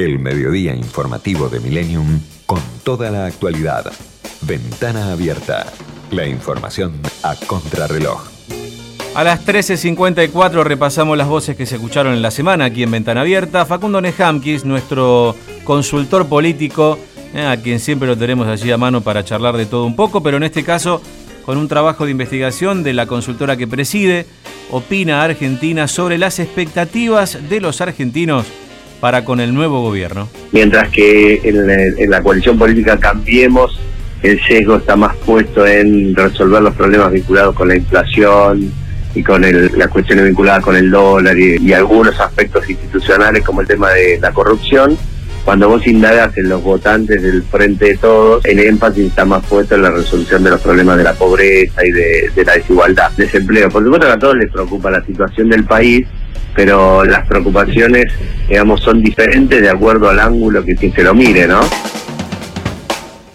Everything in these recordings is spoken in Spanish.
El mediodía informativo de Millennium con toda la actualidad. Ventana abierta. La información a contrarreloj. A las 13.54 repasamos las voces que se escucharon en la semana aquí en Ventana Abierta. Facundo Nejamkis, nuestro consultor político, eh, a quien siempre lo tenemos allí a mano para charlar de todo un poco, pero en este caso con un trabajo de investigación de la consultora que preside, Opina Argentina sobre las expectativas de los argentinos para con el nuevo gobierno. Mientras que en, la coalición política Cambiemos, el sesgo está más puesto en resolver los problemas vinculados con la inflación y con las cuestiones vinculadas con el dólar y algunos aspectos institucionales como el tema de la corrupción cuando vos indagas en los votantes del Frente de Todos, el énfasis está más puesto en la resolución de los problemas de la pobreza y de, la desigualdad, desempleo. Por supuesto a todos les preocupa la situación del país, pero las preocupaciones, digamos, son diferentes de acuerdo al ángulo que quien se lo mire, ¿no?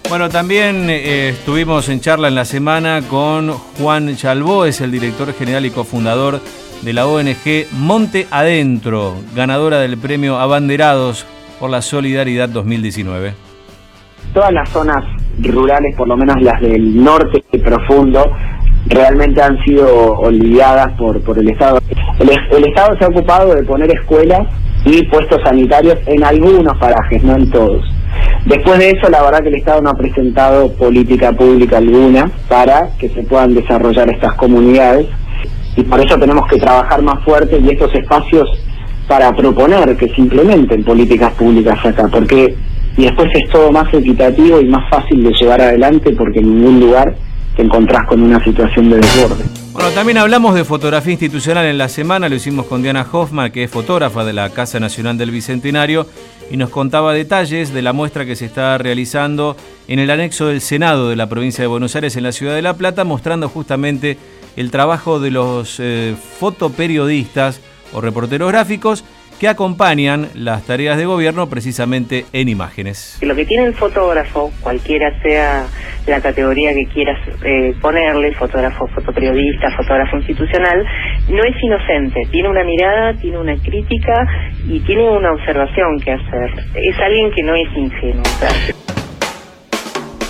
Bueno, también eh, estuvimos en charla en la semana con Juan Chalbó, es el director general y cofundador de la ONG Monte Adentro, ganadora del premio Abanderados por la Solidaridad 2019. Todas las zonas rurales, por lo menos las del norte profundo, realmente han sido olvidadas por, por el Estado. El, Estado se ha ocupado de poner escuelas y puestos sanitarios en algunos parajes, no en todos. Después de eso, la verdad que el Estado no ha presentado política pública alguna para que se puedan desarrollar estas comunidades y por eso tenemos que trabajar más fuerte y estos espacios para proponer que se implementen políticas públicas acá, porque y después es todo más equitativo y más fácil de llevar adelante porque en ningún lugar te encontrás con una situación de desborde. Bueno, también hablamos de fotografía institucional en la semana, lo hicimos con Diana Hoffman, que es fotógrafa de la Casa Nacional del Bicentenario, y nos contaba detalles de la muestra que se está realizando en el anexo del Senado de la provincia de Buenos Aires en la ciudad de La Plata, mostrando justamente el trabajo de los eh, fotoperiodistas o reporteros gráficos que acompañan las tareas de gobierno precisamente en imágenes. Lo que tiene el fotógrafo, cualquiera sea la categoría que quieras eh, ponerle, fotógrafo, fotoperiodista, fotógrafo institucional, no es inocente, tiene una mirada, tiene una crítica y tiene una observación que hacer. Es alguien que no es ingenuo.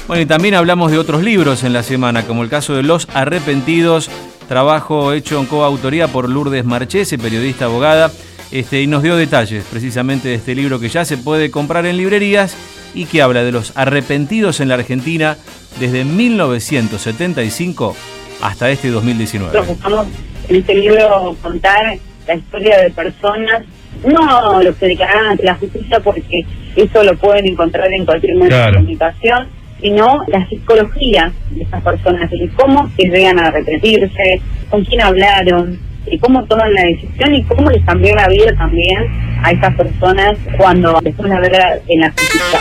Bueno, y también hablamos de otros libros en la semana, como el caso de Los Arrepentidos trabajo hecho en coautoría por Lourdes Marchese, periodista abogada, este, y nos dio detalles precisamente de este libro que ya se puede comprar en librerías y que habla de los arrepentidos en la Argentina desde 1975 hasta este 2019. Nosotros buscamos en este libro contar la historia de personas, no los que declaran ante la justicia porque eso lo pueden encontrar en cualquier medio de comunicación, sino la psicología de esas personas, y cómo se llegan a arrepentirse, con quién hablaron, y cómo toman la decisión y cómo les cambió la vida también a esas personas cuando después de verla en la justicia.